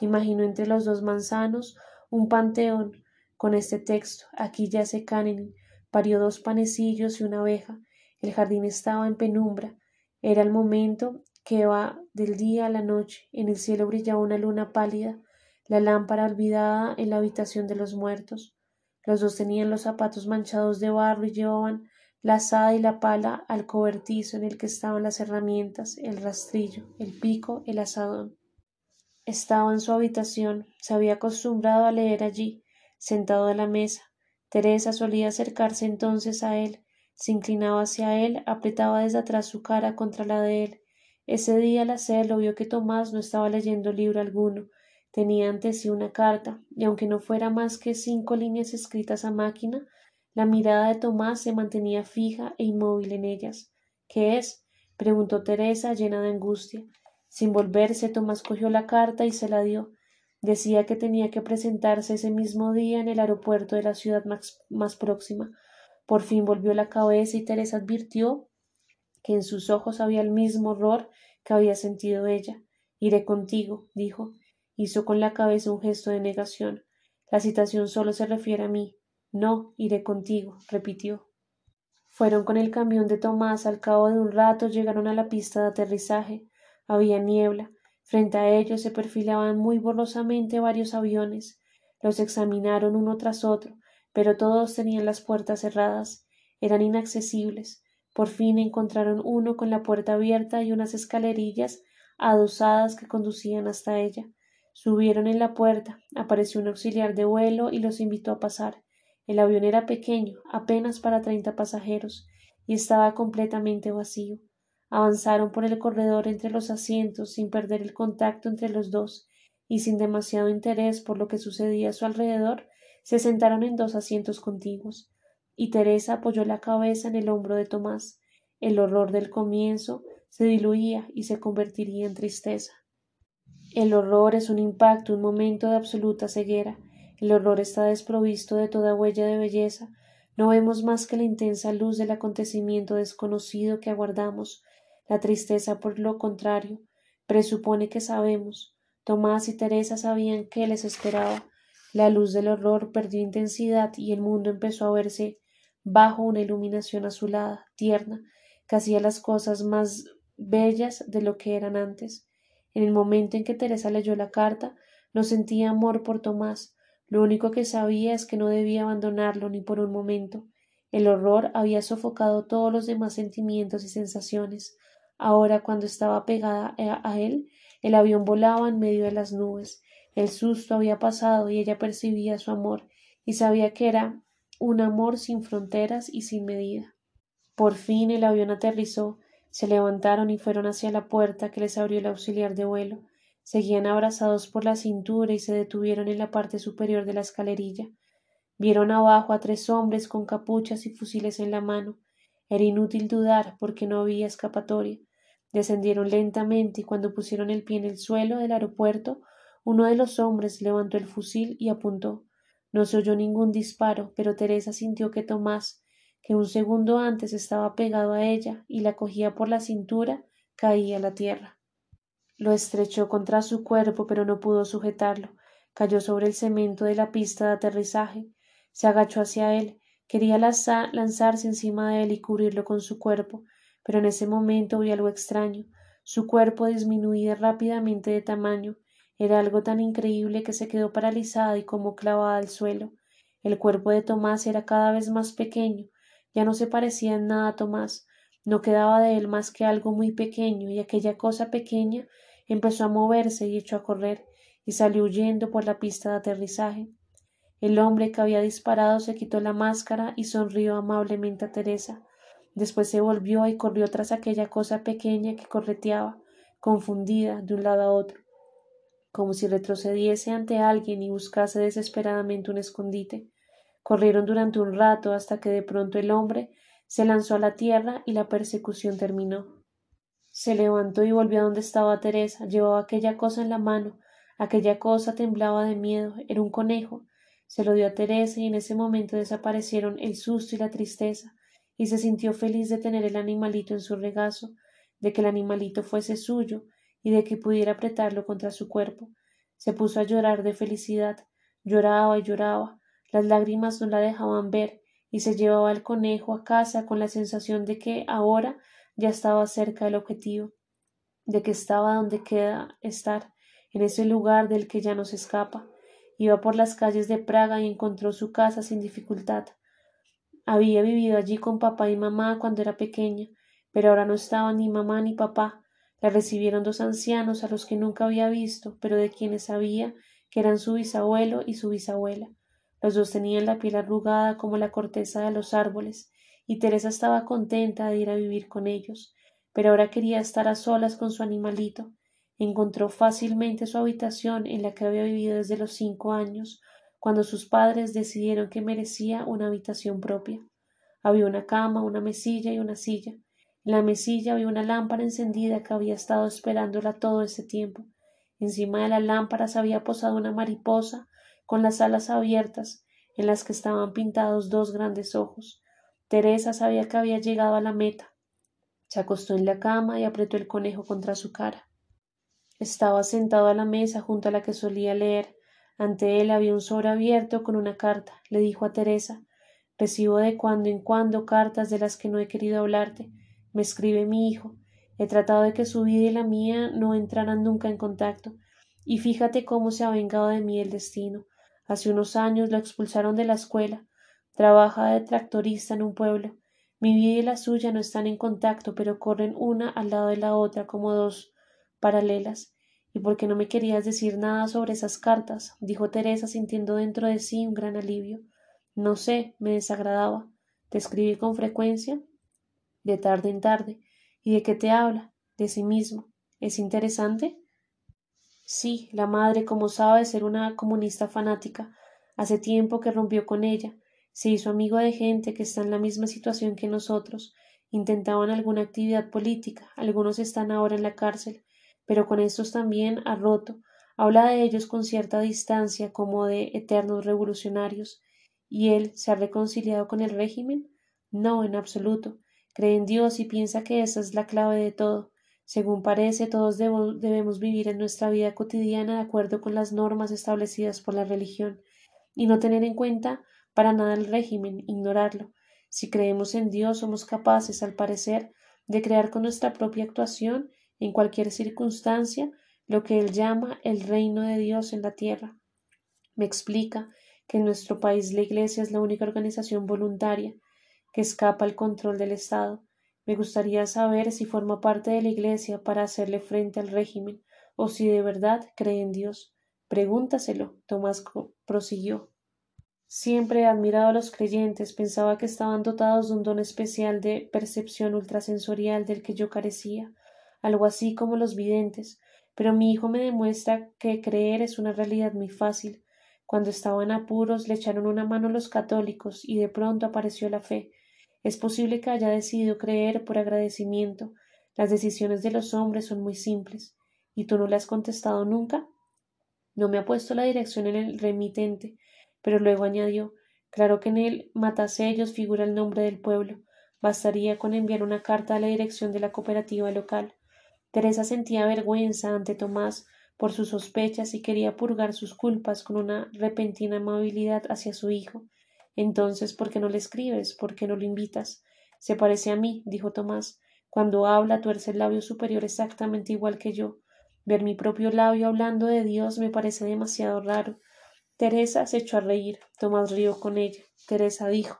Imaginó entre los dos manzanos un panteón con este texto. Aquí yace Karenin. Parió dos panecillos y una abeja. El jardín estaba en penumbra. Era el momento que va del día a la noche. En el cielo brillaba una luna pálida, la lámpara olvidada en la habitación de los muertos. Los dos tenían los zapatos manchados de barro y llevaban la azada y la pala al cobertizo en el que estaban las herramientas, el rastrillo, el pico, el asadón. Estaba en su habitación, se había acostumbrado a leer allí, sentado a la mesa. Teresa solía acercarse entonces a él, se inclinaba hacia él, apretaba desde atrás su cara contra la de él. Ese día al hacerlo vio que Tomás no estaba leyendo libro alguno, tenía ante sí una carta, y aunque no fuera más que cinco líneas escritas a máquina, la mirada de Tomás se mantenía fija e inmóvil en ellas. ¿Qué es? preguntó Teresa llena de angustia. Sin volverse, Tomás cogió la carta y se la dio. Decía que tenía que presentarse ese mismo día en el aeropuerto de la ciudad más, más próxima. Por fin volvió la cabeza y Teresa advirtió que en sus ojos había el mismo horror que había sentido ella. Iré contigo, dijo. Hizo con la cabeza un gesto de negación. La citación solo se refiere a mí. No, iré contigo, repitió. Fueron con el camión de Tomás. Al cabo de un rato llegaron a la pista de aterrizaje. Había niebla. Frente a ellos se perfilaban muy borrosamente varios aviones. Los examinaron uno tras otro, pero todos tenían las puertas cerradas. Eran inaccesibles. Por fin encontraron uno con la puerta abierta y unas escalerillas adosadas que conducían hasta ella. Subieron en la puerta. Apareció un auxiliar de vuelo y los invitó a pasar. El avión era pequeño, apenas para treinta pasajeros, y estaba completamente vacío. Avanzaron por el corredor entre los asientos sin perder el contacto entre los dos, y sin demasiado interés por lo que sucedía a su alrededor, se sentaron en dos asientos contiguos, y Teresa apoyó la cabeza en el hombro de Tomás. El horror del comienzo se diluía y se convertiría en tristeza. El horror es un impacto, un momento de absoluta ceguera, el horror está desprovisto de toda huella de belleza. No vemos más que la intensa luz del acontecimiento desconocido que aguardamos. La tristeza, por lo contrario, presupone que sabemos. Tomás y Teresa sabían qué les esperaba. La luz del horror perdió intensidad y el mundo empezó a verse bajo una iluminación azulada, tierna, que hacía las cosas más bellas de lo que eran antes. En el momento en que Teresa leyó la carta, no sentía amor por Tomás, lo único que sabía es que no debía abandonarlo ni por un momento. El horror había sofocado todos los demás sentimientos y sensaciones. Ahora, cuando estaba pegada a él, el avión volaba en medio de las nubes. El susto había pasado y ella percibía su amor y sabía que era un amor sin fronteras y sin medida. Por fin el avión aterrizó, se levantaron y fueron hacia la puerta que les abrió el auxiliar de vuelo. Seguían abrazados por la cintura y se detuvieron en la parte superior de la escalerilla. Vieron abajo a tres hombres con capuchas y fusiles en la mano. Era inútil dudar porque no había escapatoria. Descendieron lentamente y cuando pusieron el pie en el suelo del aeropuerto, uno de los hombres levantó el fusil y apuntó. No se oyó ningún disparo, pero Teresa sintió que Tomás, que un segundo antes estaba pegado a ella y la cogía por la cintura, caía a la tierra. Lo estrechó contra su cuerpo, pero no pudo sujetarlo. Cayó sobre el cemento de la pista de aterrizaje. Se agachó hacia él. Quería lanzarse encima de él y cubrirlo con su cuerpo, pero en ese momento vio algo extraño. Su cuerpo disminuía rápidamente de tamaño. Era algo tan increíble que se quedó paralizada y como clavada al suelo. El cuerpo de Tomás era cada vez más pequeño. Ya no se parecía en nada a Tomás. No quedaba de él más que algo muy pequeño, y aquella cosa pequeña empezó a moverse y echó a correr, y salió huyendo por la pista de aterrizaje. El hombre que había disparado se quitó la máscara y sonrió amablemente a Teresa. Después se volvió y corrió tras aquella cosa pequeña que correteaba, confundida de un lado a otro, como si retrocediese ante alguien y buscase desesperadamente un escondite. Corrieron durante un rato hasta que de pronto el hombre se lanzó a la tierra y la persecución terminó. Se levantó y volvió a donde estaba Teresa. Llevaba aquella cosa en la mano. Aquella cosa temblaba de miedo. Era un conejo. Se lo dio a Teresa y en ese momento desaparecieron el susto y la tristeza, y se sintió feliz de tener el animalito en su regazo, de que el animalito fuese suyo y de que pudiera apretarlo contra su cuerpo. Se puso a llorar de felicidad. Lloraba y lloraba. Las lágrimas no la dejaban ver y se llevaba al conejo a casa con la sensación de que ahora ya estaba cerca del objetivo, de que estaba donde queda estar, en ese lugar del que ya no se escapa. Iba por las calles de Praga y encontró su casa sin dificultad. Había vivido allí con papá y mamá cuando era pequeña, pero ahora no estaban ni mamá ni papá. La recibieron dos ancianos a los que nunca había visto, pero de quienes sabía que eran su bisabuelo y su bisabuela. Los dos tenían la piel arrugada como la corteza de los árboles, y Teresa estaba contenta de ir a vivir con ellos, pero ahora quería estar a solas con su animalito. Encontró fácilmente su habitación en la que había vivido desde los cinco años, cuando sus padres decidieron que merecía una habitación propia. Había una cama, una mesilla y una silla. En la mesilla había una lámpara encendida que había estado esperándola todo ese tiempo. Encima de la lámpara se había posado una mariposa con las alas abiertas, en las que estaban pintados dos grandes ojos. Teresa sabía que había llegado a la meta. Se acostó en la cama y apretó el conejo contra su cara. Estaba sentado a la mesa junto a la que solía leer. Ante él había un sobre abierto con una carta. Le dijo a Teresa Recibo de cuando en cuando cartas de las que no he querido hablarte. Me escribe mi hijo. He tratado de que su vida y la mía no entraran nunca en contacto. Y fíjate cómo se ha vengado de mí el destino. Hace unos años lo expulsaron de la escuela. Trabaja de tractorista en un pueblo. Mi vida y la suya no están en contacto, pero corren una al lado de la otra como dos paralelas. ¿Y por qué no me querías decir nada sobre esas cartas? dijo Teresa sintiendo dentro de sí un gran alivio. No sé, me desagradaba. ¿Te escribí con frecuencia? De tarde en tarde. ¿Y de qué te habla? De sí mismo. ¿Es interesante? Sí, la madre, como sabe, ser una comunista fanática. Hace tiempo que rompió con ella se hizo amigo de gente que está en la misma situación que nosotros, intentaban alguna actividad política, algunos están ahora en la cárcel, pero con estos también ha roto, habla de ellos con cierta distancia como de eternos revolucionarios. ¿Y él se ha reconciliado con el régimen? No, en absoluto. Cree en Dios y piensa que esa es la clave de todo. Según parece, todos debemos vivir en nuestra vida cotidiana de acuerdo con las normas establecidas por la religión y no tener en cuenta para nada el régimen, ignorarlo. Si creemos en Dios, somos capaces, al parecer, de crear con nuestra propia actuación, en cualquier circunstancia, lo que él llama el reino de Dios en la tierra. Me explica que en nuestro país la Iglesia es la única organización voluntaria que escapa al control del Estado. Me gustaría saber si forma parte de la Iglesia para hacerle frente al régimen o si de verdad cree en Dios. Pregúntaselo. Tomás prosiguió. Siempre he admirado a los creyentes, pensaba que estaban dotados de un don especial de percepción ultrasensorial del que yo carecía, algo así como los videntes, pero mi hijo me demuestra que creer es una realidad muy fácil. Cuando estaba en apuros le echaron una mano los católicos y de pronto apareció la fe. Es posible que haya decidido creer por agradecimiento. Las decisiones de los hombres son muy simples. ¿Y tú no le has contestado nunca? No me ha puesto la dirección en el remitente, pero luego añadió Claro que en el matasellos figura el nombre del pueblo. Bastaría con enviar una carta a la dirección de la cooperativa local. Teresa sentía vergüenza ante Tomás por sus sospechas y quería purgar sus culpas con una repentina amabilidad hacia su hijo. Entonces, ¿por qué no le escribes? ¿Por qué no lo invitas? Se parece a mí, dijo Tomás. Cuando habla tuerce el labio superior exactamente igual que yo. Ver mi propio labio hablando de Dios me parece demasiado raro. Teresa se echó a reír. Tomás rió con ella. Teresa dijo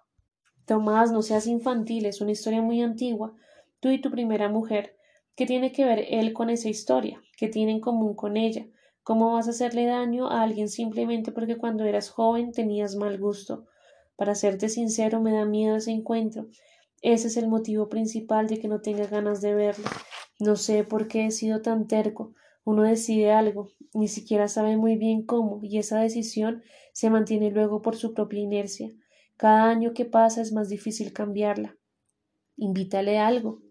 Tomás, no seas infantil, es una historia muy antigua. Tú y tu primera mujer. ¿Qué tiene que ver él con esa historia? ¿Qué tiene en común con ella? ¿Cómo vas a hacerle daño a alguien simplemente porque cuando eras joven tenías mal gusto? Para serte sincero, me da miedo ese encuentro. Ese es el motivo principal de que no tenga ganas de verlo. No sé por qué he sido tan terco. Uno decide algo, ni siquiera sabe muy bien cómo, y esa decisión se mantiene luego por su propia inercia. Cada año que pasa es más difícil cambiarla. invítale algo.